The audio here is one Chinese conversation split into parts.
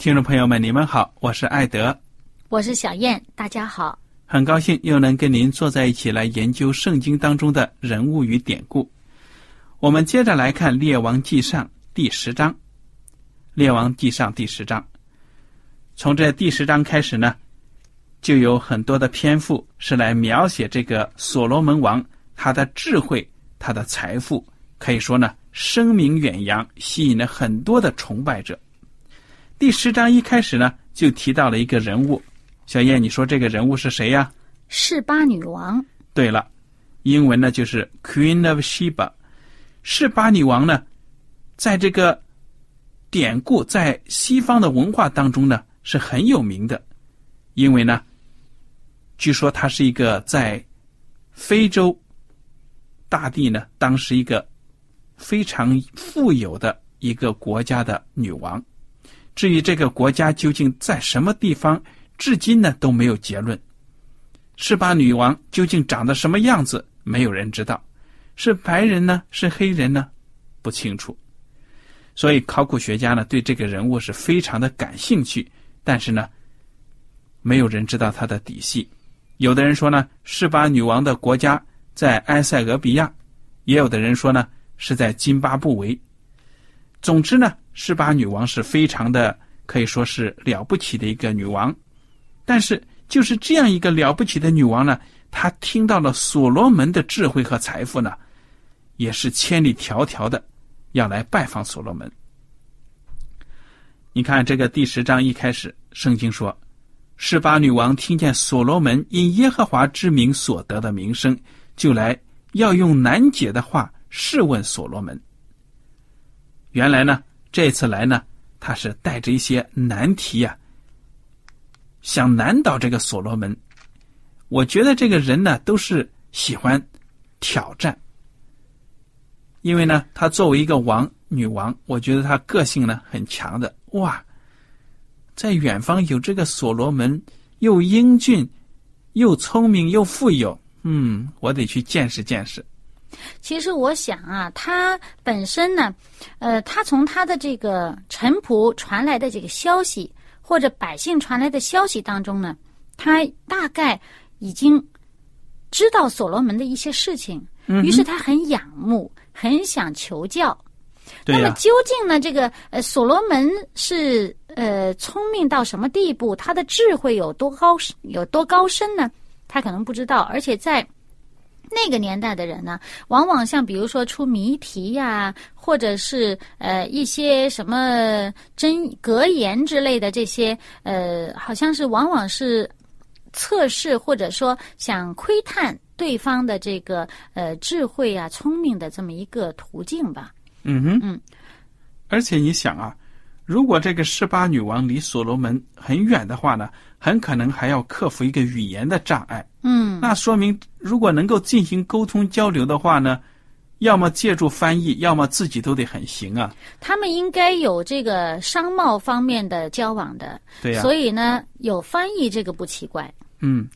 听众朋友们，你们好，我是艾德，我是小燕，大家好。很高兴又能跟您坐在一起来研究圣经当中的人物与典故。我们接着来看《列王纪上》第十章，《列王纪上》第十章。从这第十章开始呢，就有很多的篇幅是来描写这个所罗门王他的智慧、他的财富，可以说呢声名远扬，吸引了很多的崇拜者。第十章一开始呢，就提到了一个人物，小燕，你说这个人物是谁呀？示巴女王。对了，英文呢就是 Queen of Sheba。示巴女王呢，在这个典故在西方的文化当中呢是很有名的，因为呢，据说她是一个在非洲大地呢当时一个非常富有的一个国家的女王。至于这个国家究竟在什么地方，至今呢都没有结论。示巴女王究竟长得什么样子，没有人知道。是白人呢？是黑人呢？不清楚。所以考古学家呢对这个人物是非常的感兴趣，但是呢，没有人知道他的底细。有的人说呢，示巴女王的国家在埃塞俄比亚；也有的人说呢，是在津巴布韦。总之呢。示巴女王是非常的，可以说是了不起的一个女王，但是就是这样一个了不起的女王呢，她听到了所罗门的智慧和财富呢，也是千里迢迢的要来拜访所罗门。你看这个第十章一开始，圣经说，示巴女王听见所罗门因耶和华之名所得的名声，就来要用难解的话试问所罗门。原来呢。这次来呢，他是带着一些难题呀，想难倒这个所罗门。我觉得这个人呢，都是喜欢挑战，因为呢，他作为一个王女王，我觉得他个性呢很强的。哇，在远方有这个所罗门，又英俊，又聪明，又富有，嗯，我得去见识见识。其实我想啊，他本身呢，呃，他从他的这个臣仆传来的这个消息，或者百姓传来的消息当中呢，他大概已经知道所罗门的一些事情，于是他很仰慕，很想求教。那么究竟呢，这个呃，所罗门是呃聪明到什么地步？他的智慧有多高有多高深呢？他可能不知道，而且在。那个年代的人呢，往往像比如说出谜题呀，或者是呃一些什么真格言之类的这些，呃，好像是往往是测试或者说想窥探对方的这个呃智慧啊、聪明的这么一个途径吧。嗯哼，嗯。而且你想啊，如果这个示巴女王离所罗门很远的话呢，很可能还要克服一个语言的障碍。嗯，那说明，如果能够进行沟通交流的话呢，要么借助翻译，要么自己都得很行啊。他们应该有这个商贸方面的交往的，对呀、所以呢，有翻译这个不奇怪。嗯，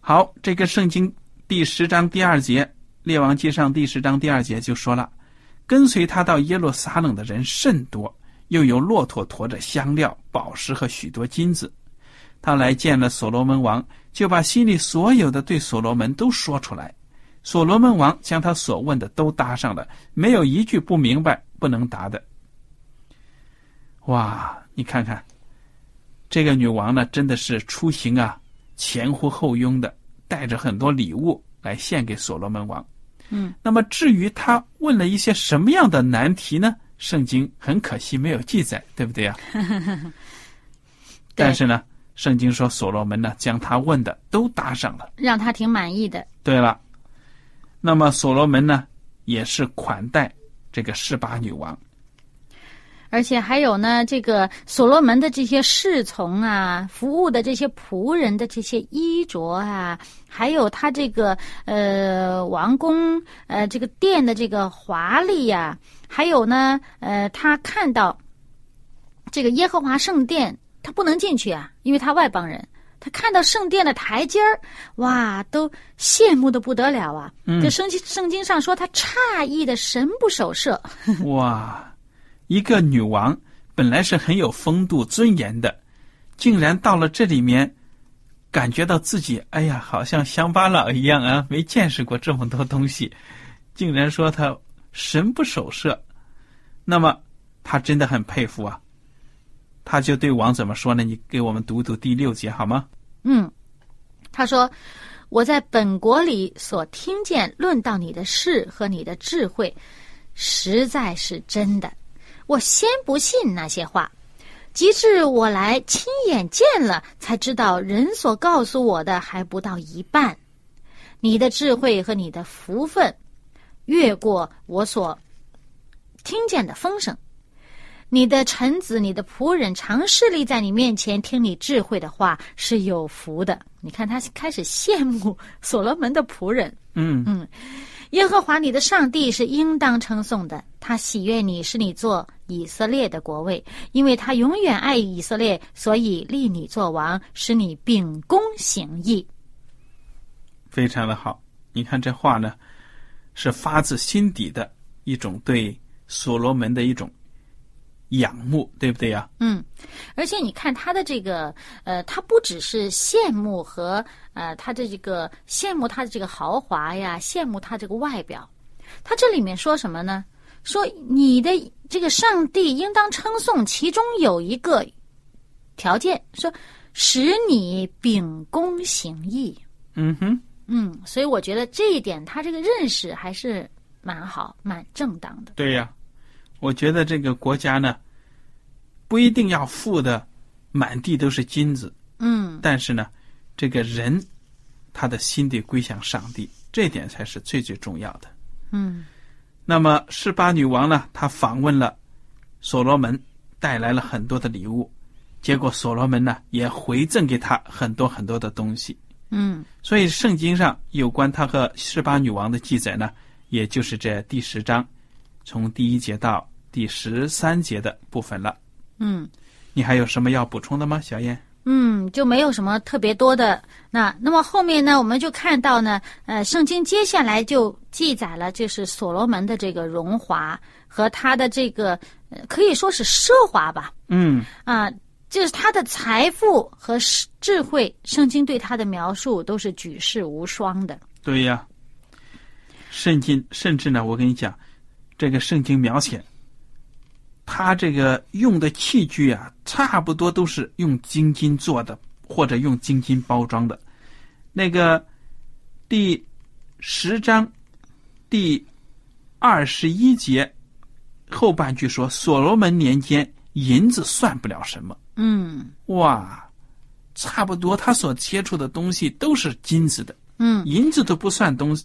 好，这个圣经第十章第二节，《列王记上》第十章第二节就说了，跟随他到耶路撒冷的人甚多，又有骆驼驮着香料、宝石和许多金子。他来见了所罗门王，就把心里所有的对所罗门都说出来。所罗门王将他所问的都答上了，没有一句不明白、不能答的。哇，你看看，这个女王呢，真的是出行啊，前呼后拥的，带着很多礼物来献给所罗门王。嗯，那么至于他问了一些什么样的难题呢？圣经很可惜没有记载，对不对呀、但是呢，圣经说所罗门呢将他问的都答上了。让他挺满意的。对了，那么所罗门呢也是款待这个示巴女王。而且还有呢，这个所罗门的这些侍从啊，服务的这些仆人的这些衣着啊，还有他这个呃王宫呃这个殿的这个华丽呀、还有呢呃他看到这个耶和华圣殿，他不能进去啊，因为他外邦人。他看到圣殿的台阶儿，哇，都羡慕的不得了啊！嗯这圣经圣经上说他诧异的神不守舍，哇，一个女王本来是很有风度尊严的，竟然到了这里面，感觉到自己哎呀，好像乡巴佬一样啊，没见识过这么多东西，竟然说他神不守舍，那么他真的很佩服啊。他就对王怎么说呢？你给我们读读第六节好吗？嗯，他说：“我在本国里所听见论到你的事和你的智慧，实在是真的。我先不信那些话，及至我来亲眼见了，才知道人所告诉我的还不到一半。你的智慧和你的福分，越过我所听见的风声。”你的臣子、你的仆人常侍立在你面前，听你智慧的话是有福的。你看，他开始羡慕所罗门的仆人。嗯嗯耶和华你的上帝是应当称颂的，他喜悦你，是你做以色列的国位，因为他永远爱以色列，所以立你做王，使你秉公行义。非常的好。你看这话呢，是发自心底的一种对所罗门的一种仰慕，对不对呀？嗯，而且你看他的这个，呃，他不只是羡慕和呃他的这个羡慕他的这个豪华呀，羡慕他这个外表，他这里面说什么呢？说你的这个上帝应当称颂，其中有一个条件，说使你秉公行义。嗯哼，嗯，所以我觉得这一点他这个认识还是蛮好、蛮正当的。对呀。我觉得这个国家呢，不一定要富的满地都是金子，嗯但是呢，这个人他的心得归向上帝，这点才是最最重要的。嗯那么示巴女王呢，她访问了所罗门，带来了很多的礼物，结果所罗门呢也回赠给她很多很多的东西。嗯所以圣经上有关他和示巴女王的记载呢，也就是这第十章，从第一节到第十三节的部分了。嗯。你还有什么要补充的吗，小燕？嗯，就没有什么特别多的。那那么后面呢，我们就看到呢，呃，圣经接下来就记载了，就是所罗门的这个荣华和他的这个，呃可以说是奢华吧，嗯，啊、就是他的财富和智智慧，圣经对他的描述都是举世无双的。对呀。圣经甚至呢，我跟你讲，这个圣经描写，他这个用的器具啊，差不多都是用金金做的，或者用金金包装的。那个第十章第二十一节后半句说：“所罗门年间，银子算不了什么。嗯”哇，差不多他所接触的东西都是金子的，嗯银子都不算东，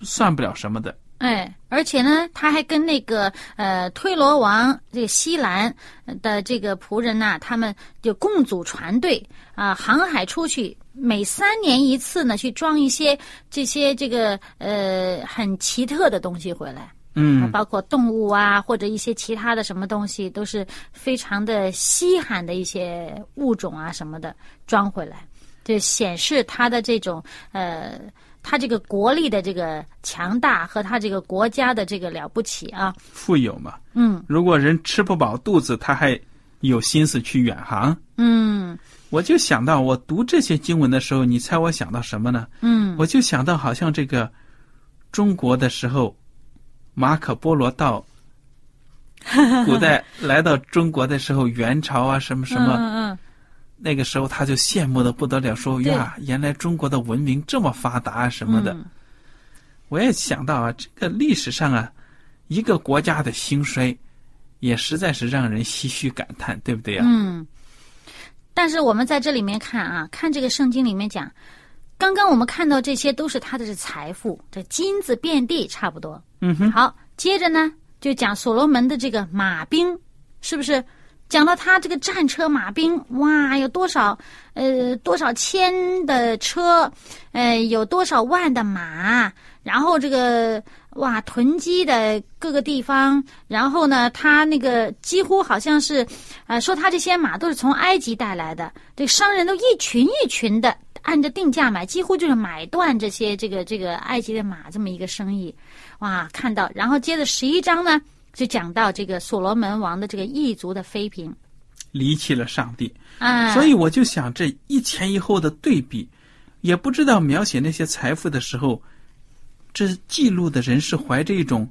算不了什么的。哎，而且呢，他还跟那个呃推罗王这个西兰的这个仆人呐、他们就共组船队啊、航海出去，每三年一次呢，去装一些这些这个呃很奇特的东西回来。嗯包括动物啊，或者一些其他的什么东西，都是非常的稀罕的一些物种啊什么的装回来，就显示他的这种呃，它这个国力的这个强大和他这个国家的这个了不起啊。富有嘛。嗯如果人吃不饱肚子，他还有心思去远航。嗯我就想到，我读这些经文的时候，你猜我想到什么呢？嗯我就想到，好像这个中国的时候，马可波罗到古代来到中国的时候，元朝啊什么什么，嗯嗯那个时候他就羡慕的不得了，说对呀，原来中国的文明这么发达啊什么的。嗯我也想到啊，这个历史上啊，一个国家的兴衰，也实在是让人唏嘘感叹，对不对呀、嗯，但是我们在这里面看啊，看这个圣经里面讲，刚刚我们看到这些都是他的财富，这金子遍地差不多。嗯哼，好，接着呢就讲所罗门的这个马兵，是不是？讲到他这个战车马兵，哇，有多少呃多少千的车，呃有多少万的马，然后这个哇囤积的各个地方，然后呢，他那个几乎好像是，呃，说他这些马都是从埃及带来的，这商人都一群一群的按着定价买，几乎就是买断这些这个这个埃及的马这么一个生意，哇，看到，然后接着十一章呢。就讲到这个所罗门王的这个异族的妃嫔。离弃了上帝，啊，所以我就想这一前一后的对比，也不知道描写那些财富的时候，这记录的人是怀着一种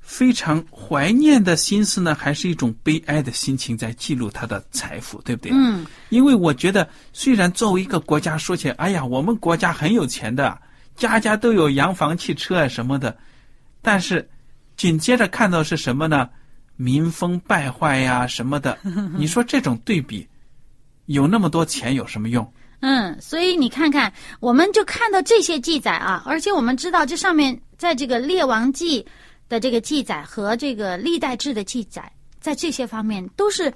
非常怀念的心思呢，还是一种悲哀的心情在记录他的财富，对不对？嗯。因为我觉得，虽然作为一个国家说起来，哎呀，我们国家很有钱的，家家都有洋房、汽车啊什么的，但是紧接着看到是什么呢？民风败坏呀什么的。你说这种对比，有那么多钱有什么用？嗯，所以你看看，我们就看到这些记载啊，而且我们知道这上面在这个《列王记》的这个记载和这个《历代志》的记载，在这些方面都是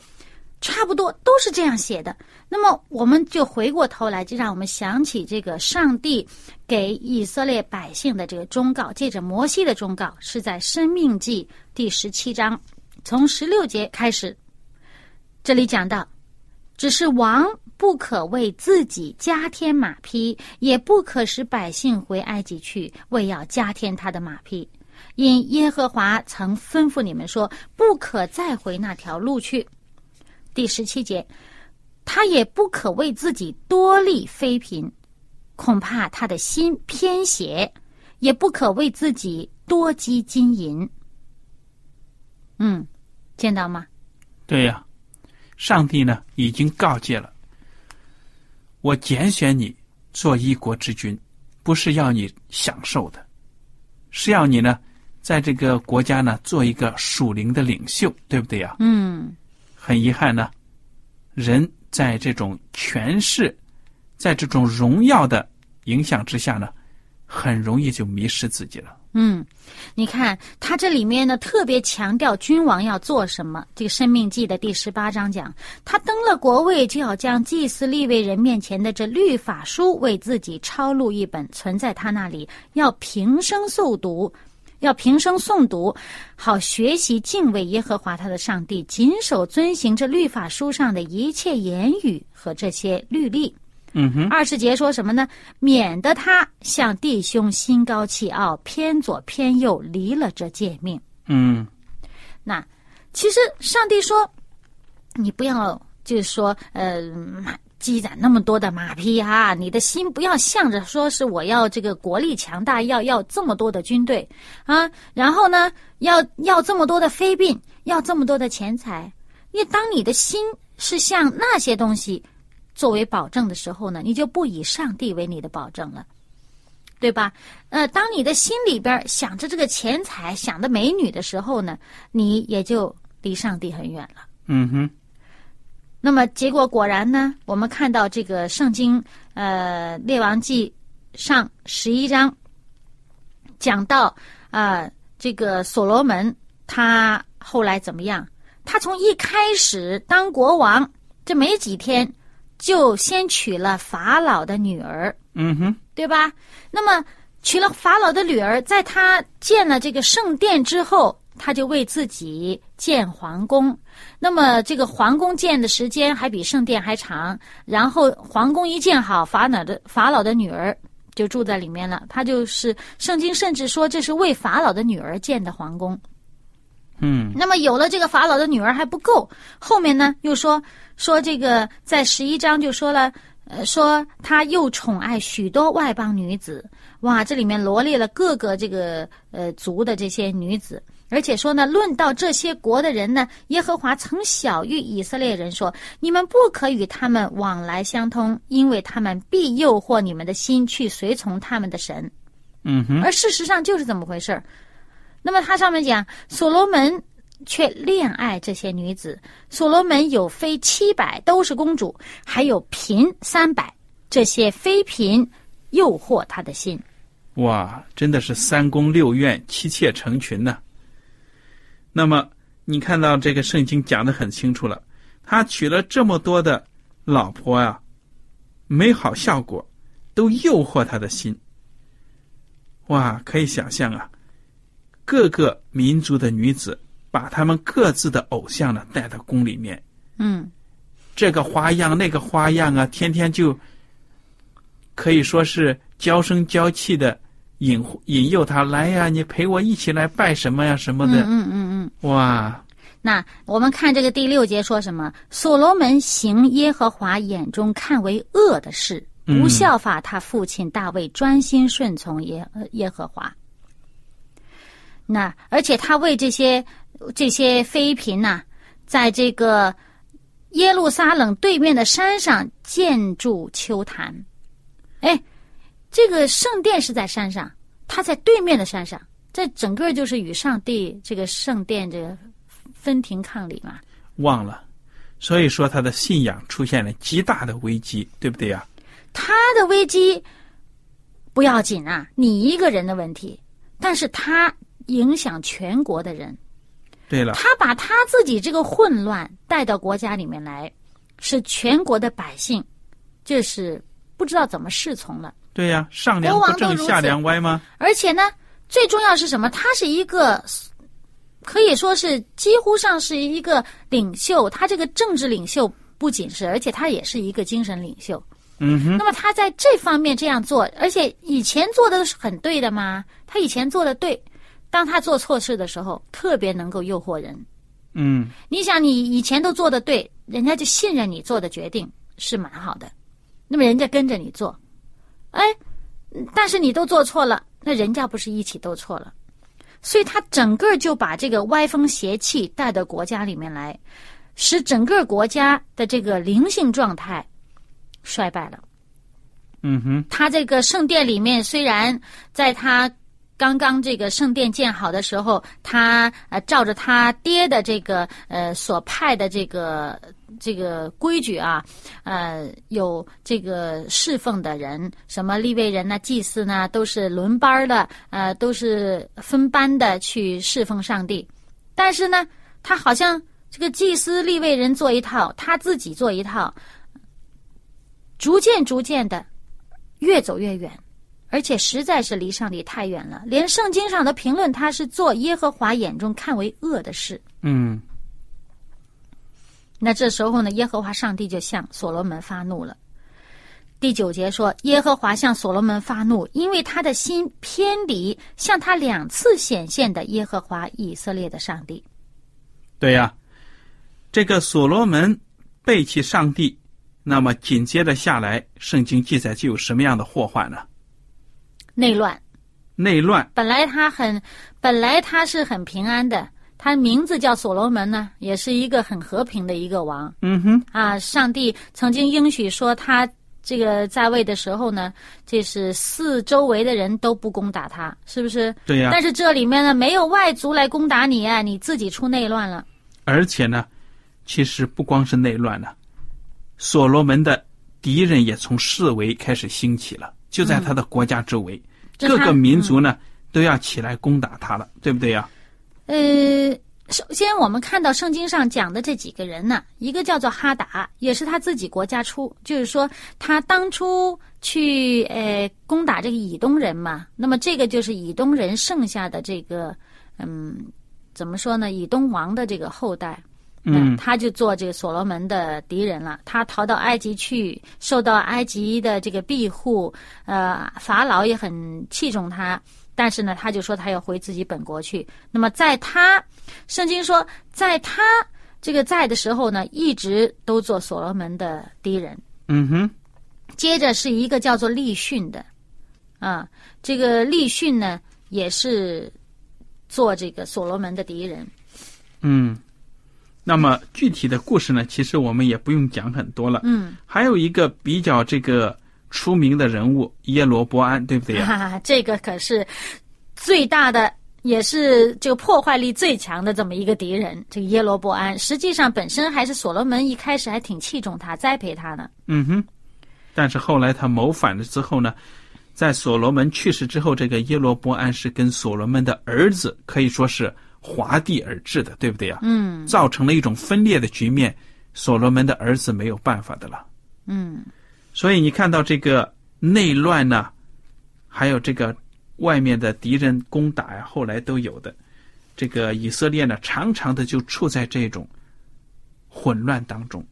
差不多，都是这样写的。那么我们就回过头来，就让我们想起这个上帝给以色列百姓的这个忠告，借着摩西的忠告，是在《生命记》第十七章从十六节开始，这里讲到。只是王不可为自己加添马匹，也不可使百姓回埃及去，为要加添他的马匹。因耶和华曾吩咐你们说，不可再回那条路去。第十七节，他也不可为自己多立妃嫔，恐怕他的心偏邪；也不可为自己多积金银。嗯，见到吗？对呀、上帝呢已经告诫了，我拣选你做一国之君，不是要你享受的，是要你呢在这个国家呢做一个属灵的领袖，对不对呀、嗯很遗憾呢，人在这种权势，在这种荣耀的影响之下呢，很容易就迷失自己了。嗯，你看他这里面呢，特别强调君王要做什么。这个《生命记》的第十八章讲，他登了国位，就要将祭祀立位人面前的这律法书为自己抄录一本，存在他那里，要平生诵读，要平生诵读，好学习敬畏耶和华他的上帝，谨守遵行这律法书上的一切言语和这些律例。嗯哼，二十节说什么呢？免得他向弟兄心高气傲，偏左偏右，离了这诫命。嗯那其实上帝说，你不要就是说，呃，马积攒那么多的马匹啊，你的心不要向着说是我要这个国力强大，要要这么多的军队啊，然后呢，要要这么多的非病，要这么多的钱财。因为当你的心是向那些东西作为保证的时候呢，你就不以上帝为你的保证了。对吧？呃，当你的心里边想着这个钱财、想着美女的时候呢，你也就离上帝很远了。嗯哼，那么结果果然呢，我们看到这个圣经呃《列王记》上十一章讲到啊、这个所罗门他后来怎么样？他从一开始当国王，这没几天就先娶了法老的女儿，嗯哼，对吧？那么娶了法老的女儿，在他建了这个圣殿之后，他就为自己建皇宫。那么这个皇宫建的时间还比圣殿还长。然后皇宫一建好，法老的法老的女儿就住在里面了。他就是圣经甚至说这是为法老的女儿建的皇宫。嗯那么有了这个法老的女儿还不够，后面呢又说说这个在十一章就说了，呃，说他又宠爱许多外邦女子，哇，这里面罗列了各个这个呃族的这些女子，而且说呢，论到这些国的人呢，耶和华曾晓谕以色列人说，你们不可与他们往来相通，因为他们必诱惑你们的心去随从他们的神。嗯哼，而事实上就是这么回事儿。那么他上面讲，所罗门却恋爱这些女子，所罗门有妃七百，都是公主，还有嫔三百，这些妃嫔诱惑他的心。哇，真的是三宫六院，妻妾成群呢。那么你看到这个圣经讲的很清楚了，他娶了这么多的老婆啊、没好效果，都诱惑他的心。哇，可以想象啊，各个民族的女子把他们各自的偶像呢带到宫里面，嗯，这个花样那个花样啊，天天就可以说是娇声娇气的引引诱他来呀，你陪我一起来拜什么呀什么的，嗯嗯嗯嗯。哇，那我们看这个第六节说什么？所罗门行耶和华眼中看为恶的事，嗯不效法他父亲大卫，专心顺从耶呃耶和华。那而且他为这些这些妃嫔呐、在这个耶路撒冷对面的山上建筑秋坛。哎，这个圣殿是在山上，他在对面的山上，这整个就是与上帝这个圣殿这个分庭抗礼嘛。忘了，所以说他的信仰出现了极大的危机，对不对呀？他的危机不要紧啊，你一个人的问题，但是他影响全国的人，对了，他把他自己这个混乱带到国家里面来，使全国的百姓就是不知道怎么侍从了。对呀，上梁不正下梁歪吗？而且呢，最重要是什么？他是一个可以说是几乎上是一个领袖，他这个政治领袖不仅是，而且他也是一个精神领袖。嗯哼，那么他在这方面这样做，而且以前做的是很对的嘛，他以前做的对，当他做错事的时候，特别能够诱惑人。嗯，你想，你以前都做的对，人家就信任你做的决定是蛮好的，那么人家跟着你做，哎，但是你都做错了，那人家不是一起都错了，所以他整个就把这个歪风邪气带到国家里面来，使整个国家的这个灵性状态衰败了。嗯哼，他这个圣殿里面，虽然在他刚刚这个圣殿建好的时候，他呃照着他爹的这个呃所派的这个这个规矩啊，呃有这个侍奉的人，什么立位人呐、祭司呢，都是轮班的，呃都是分班的去侍奉上帝。但是呢，他好像这个祭司立位人做一套，他自己做一套，逐渐逐渐的。越走越远，而且实在是离上帝太远了。连圣经上的评论，他是做耶和华眼中看为恶的事。嗯，那这时候呢，耶和华上帝就向所罗门发怒了。第九节说，耶和华向所罗门发怒，因为他的心偏离向他两次显现的耶和华以色列的上帝。对呀，这个所罗门背弃上帝。那么紧接着下来，圣经记载就有什么样的祸患呢？内乱，内乱。本来他很，本来他是很平安的，他名字叫所罗门呢，也是一个很和平的一个王。嗯哼，啊，上帝曾经应许说，他这个在位的时候呢，这是四周围的人都不攻打他，是不是？对呀。但是这里面呢，没有外族来攻打你啊，你自己出内乱了。而且呢，其实不光是内乱了。所罗门的敌人也从四围开始兴起了，就在他的国家周围，嗯、各个民族呢、嗯、都要起来攻打他了，对不对呀？呃，首先我们看到圣经上讲的这几个人呢，一个叫做哈达，也是他自己国家出，就是说他当初去呃攻打这个以东人嘛，那么这个就是以东人剩下的这个嗯，怎么说呢？以东王的这个后代。嗯，他就做这个所罗门的敌人了。他逃到埃及去，受到埃及的这个庇护，呃，法老也很器重他。但是呢，他就说他要回自己本国去。那么在他，圣经说，在他这个在的时候呢，一直都做所罗门的敌人。嗯哼，接着是一个叫做利逊的，啊，这个利逊呢也是做这个所罗门的敌人。嗯。那么具体的故事呢？其实我们也不用讲很多了。嗯，还有一个比较这个出名的人物耶罗伯安，对不对呀？这个可是最大的，也是这个破坏力最强的这么一个敌人。这个耶罗伯安，实际上本身还是所罗门一开始还挺器重他、栽培他的。嗯哼，但是后来他谋反了之后呢，在所罗门去世之后，这个耶罗伯安是跟所罗门的儿子可以说是。划地而治的，对不对呀？嗯，造成了一种分裂的局面，所罗门的儿子没有办法的了。嗯，所以你看到这个内乱呢，还有这个外面的敌人攻打呀，后来都有的。这个以色列呢，常常的就处在这种混乱当中。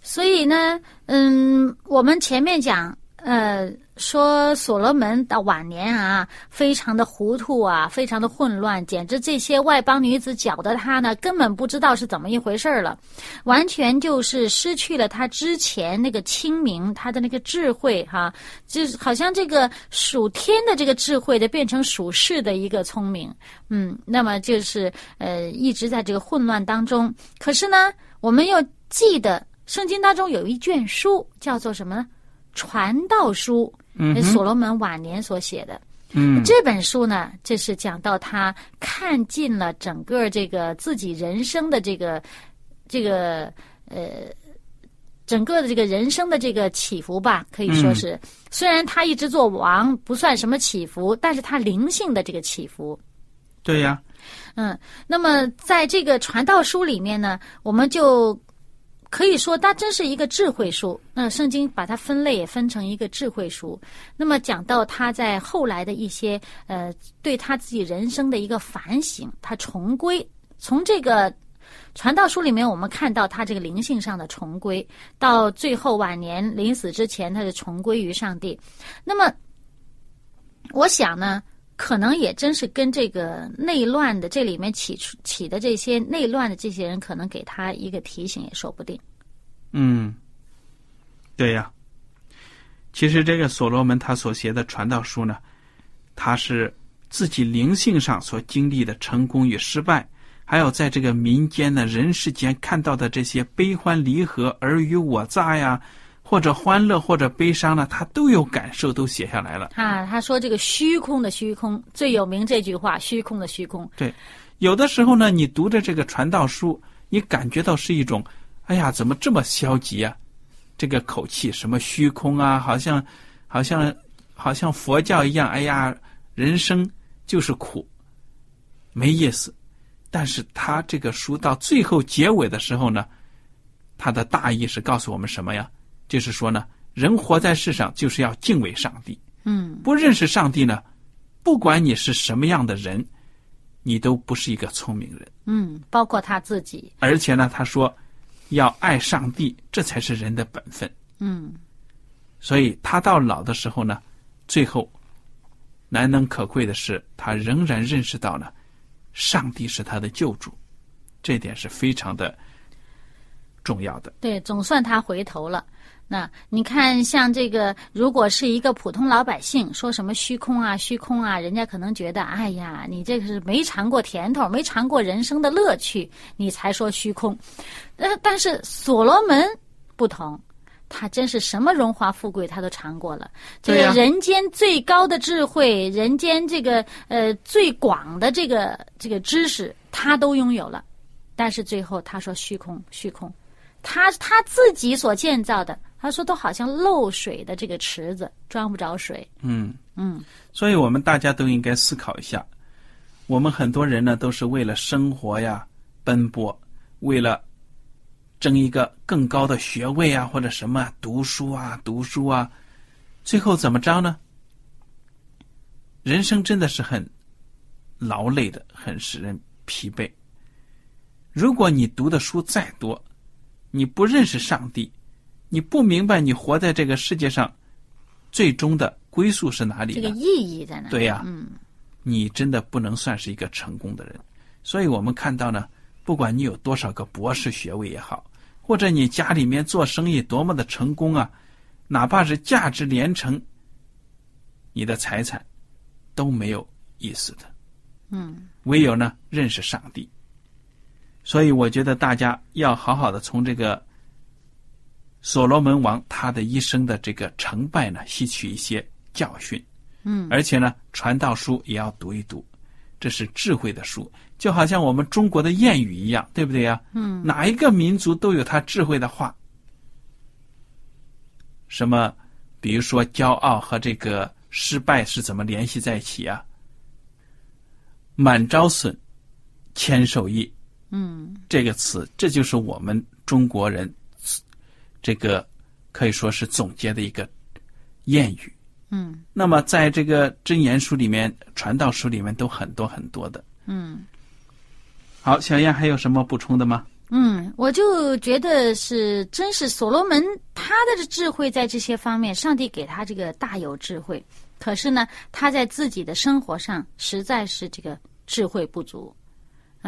所以呢，嗯，我们前面讲。呃，说所罗门的晚年啊，非常的糊涂啊，非常的混乱，简直这些外邦女子搅得他呢，根本不知道是怎么一回事了，完全就是失去了他之前那个清明，他的那个智慧哈，就是好像这个属天的这个智慧的变成属世的一个聪明，嗯，那么就是呃一直在这个混乱当中。可是呢，我们要记得圣经当中有一卷书叫做什么呢？传道书，嗯所罗门晚年所写的。嗯，这本书呢，这是讲到他看尽了整个这个自己人生的这个这个呃，整个的这个人生的这个起伏吧，可以说是。虽然他一直做王，不算什么起伏，但是他灵性的这个起伏。对呀。嗯，那么在这个传道书里面呢，我们就。可以说，它真是一个智慧书。那圣经把它分类也分成一个智慧书。那么讲到他在后来的一些呃，对他自己人生的一个反省，他重归从这个传道书里面，我们看到他这个灵性上的重归，到最后晚年临死之前，他是重归于上帝。那么，我想呢。可能也真是跟这个内乱的这里面起出起的这些内乱的这些人，可能给他一个提醒也说不定。嗯，对呀。其实这个所罗门他所写的传道书呢，他是自己灵性上所经历的成功与失败，还有在这个民间的人世间看到的这些悲欢离合、尔虞我诈呀。或者欢乐，或者悲伤呢，他都有感受，都写下来了。啊，他说这个虚空的虚空最有名这句话，虚空的虚空。对，有的时候呢，你读着这个传道书，你感觉到是一种，哎呀，怎么这么消极啊？这个口气，什么虚空啊？好像，好像，好像佛教一样。哎呀，人生就是苦，没意思。但是他这个书到最后结尾的时候呢，他的大意是告诉我们什么呀？就是说呢，人活在世上就是要敬畏上帝。嗯，不认识上帝呢，不管你是什么样的人，你都不是一个聪明人。嗯，包括他自己。而且呢，他说要爱上帝，这才是人的本分。嗯，所以他到老的时候呢，最后难能可贵的是，他仍然认识到了上帝是他的救主，这点是非常的重要的。对，总算他回头了。那你看，像这个，如果是一个普通老百姓，说什么虚空啊、虚空啊，人家可能觉得，哎呀，你这个是没尝过甜头，没尝过人生的乐趣，你才说虚空。呃，但是所罗门不同，他真是什么荣华富贵他都尝过了，这个人间最高的智慧，人间这个呃最广的这个这个知识，他都拥有了。但是最后他说虚空，虚空，他他自己所建造的。他说：“都好像漏水的这个池子，装不着水。”嗯，嗯所以我们大家都应该思考一下，我们很多人呢都是为了生活呀奔波，为了争一个更高的学位啊或者什么读书啊读书啊，最后怎么着呢？人生真的是很劳累的，很使人疲惫。如果你读的书再多，你不认识上帝，你不明白你活在这个世界上最终的归宿是哪里呢？这个意义在哪里？对呀嗯你真的不能算是一个成功的人。所以我们看到呢，不管你有多少个博士学位也好，或者你家里面做生意多么的成功啊，哪怕是价值连城，你的财产都没有意思的。嗯唯有呢认识上帝。所以我觉得大家要好好的从这个所罗门王他的一生的这个成败呢，吸取一些教训。嗯而且呢，传道书也要读一读，这是智慧的书，就好像我们中国的谚语一样，对不对呀？嗯哪一个民族都有他智慧的话。什么，比如说骄傲和这个失败是怎么联系在一起啊？满招损，谦受益，嗯这个词，这就是我们中国人这个可以说是总结的一个谚语。嗯那么在这个真言书里面、传道书里面都很多很多的。嗯好，小燕还有什么补充的吗？嗯，我就觉得是，真是所罗门他的智慧在这些方面，上帝给他这个大有智慧。可是呢，他在自己的生活上实在是这个智慧不足。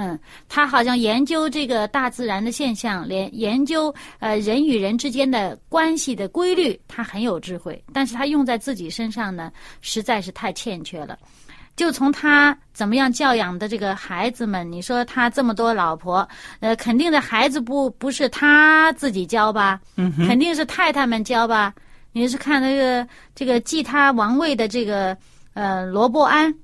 嗯，他好像研究这个大自然的现象，连研究呃人与人之间的关系的规律，他很有智慧。但是他用在自己身上呢，实在是太欠缺了。就从他怎么样教养的这个孩子们，你说他这么多老婆，呃，肯定的孩子不不是他自己教吧？嗯，肯定是太太们教吧？你是看那个这个继他王位的这个呃罗伯安，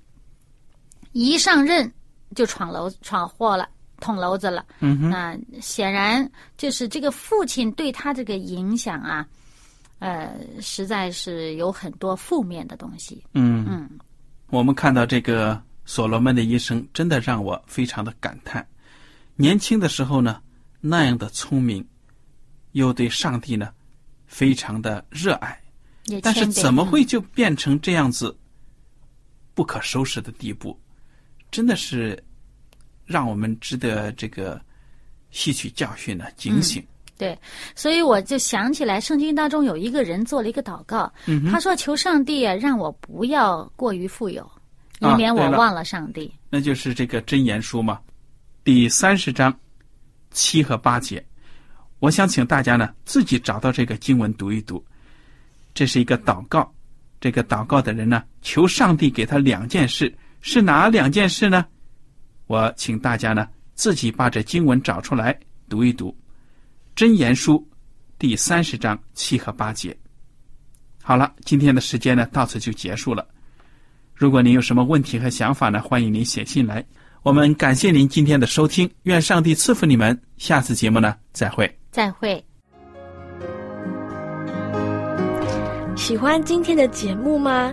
一上任就闯楼闯祸了，捅娄子了。嗯哼，那显然就是这个父亲对他这个影响啊，呃，实在是有很多负面的东西。嗯嗯我们看到这个所罗门的一生，真的让我非常的感叹。年轻的时候呢，那样的聪明，又对上帝呢，非常的热爱，但是怎么会就变成这样子不可收拾的地步？真的是让我们值得这个吸取教训呢，警醒。对，所以我就想起来，圣经当中有一个人做了一个祷告，嗯他说：“求上帝啊，让我不要过于富有，以免我忘了上帝。那就是这个真言书嘛，第三十章七和八节。我想请大家呢自己找到这个经文读一读，这是一个祷告。这个祷告的人呢，求上帝给他两件事，是哪两件事呢？我请大家呢自己把这经文找出来读一读，《真言书》第三十章七和八节。好了，今天的时间呢到此就结束了。如果您有什么问题和想法呢，欢迎您写信来。我们感谢您今天的收听，愿上帝赐福你们。下次节目呢，再会。”再会。喜欢今天的节目吗？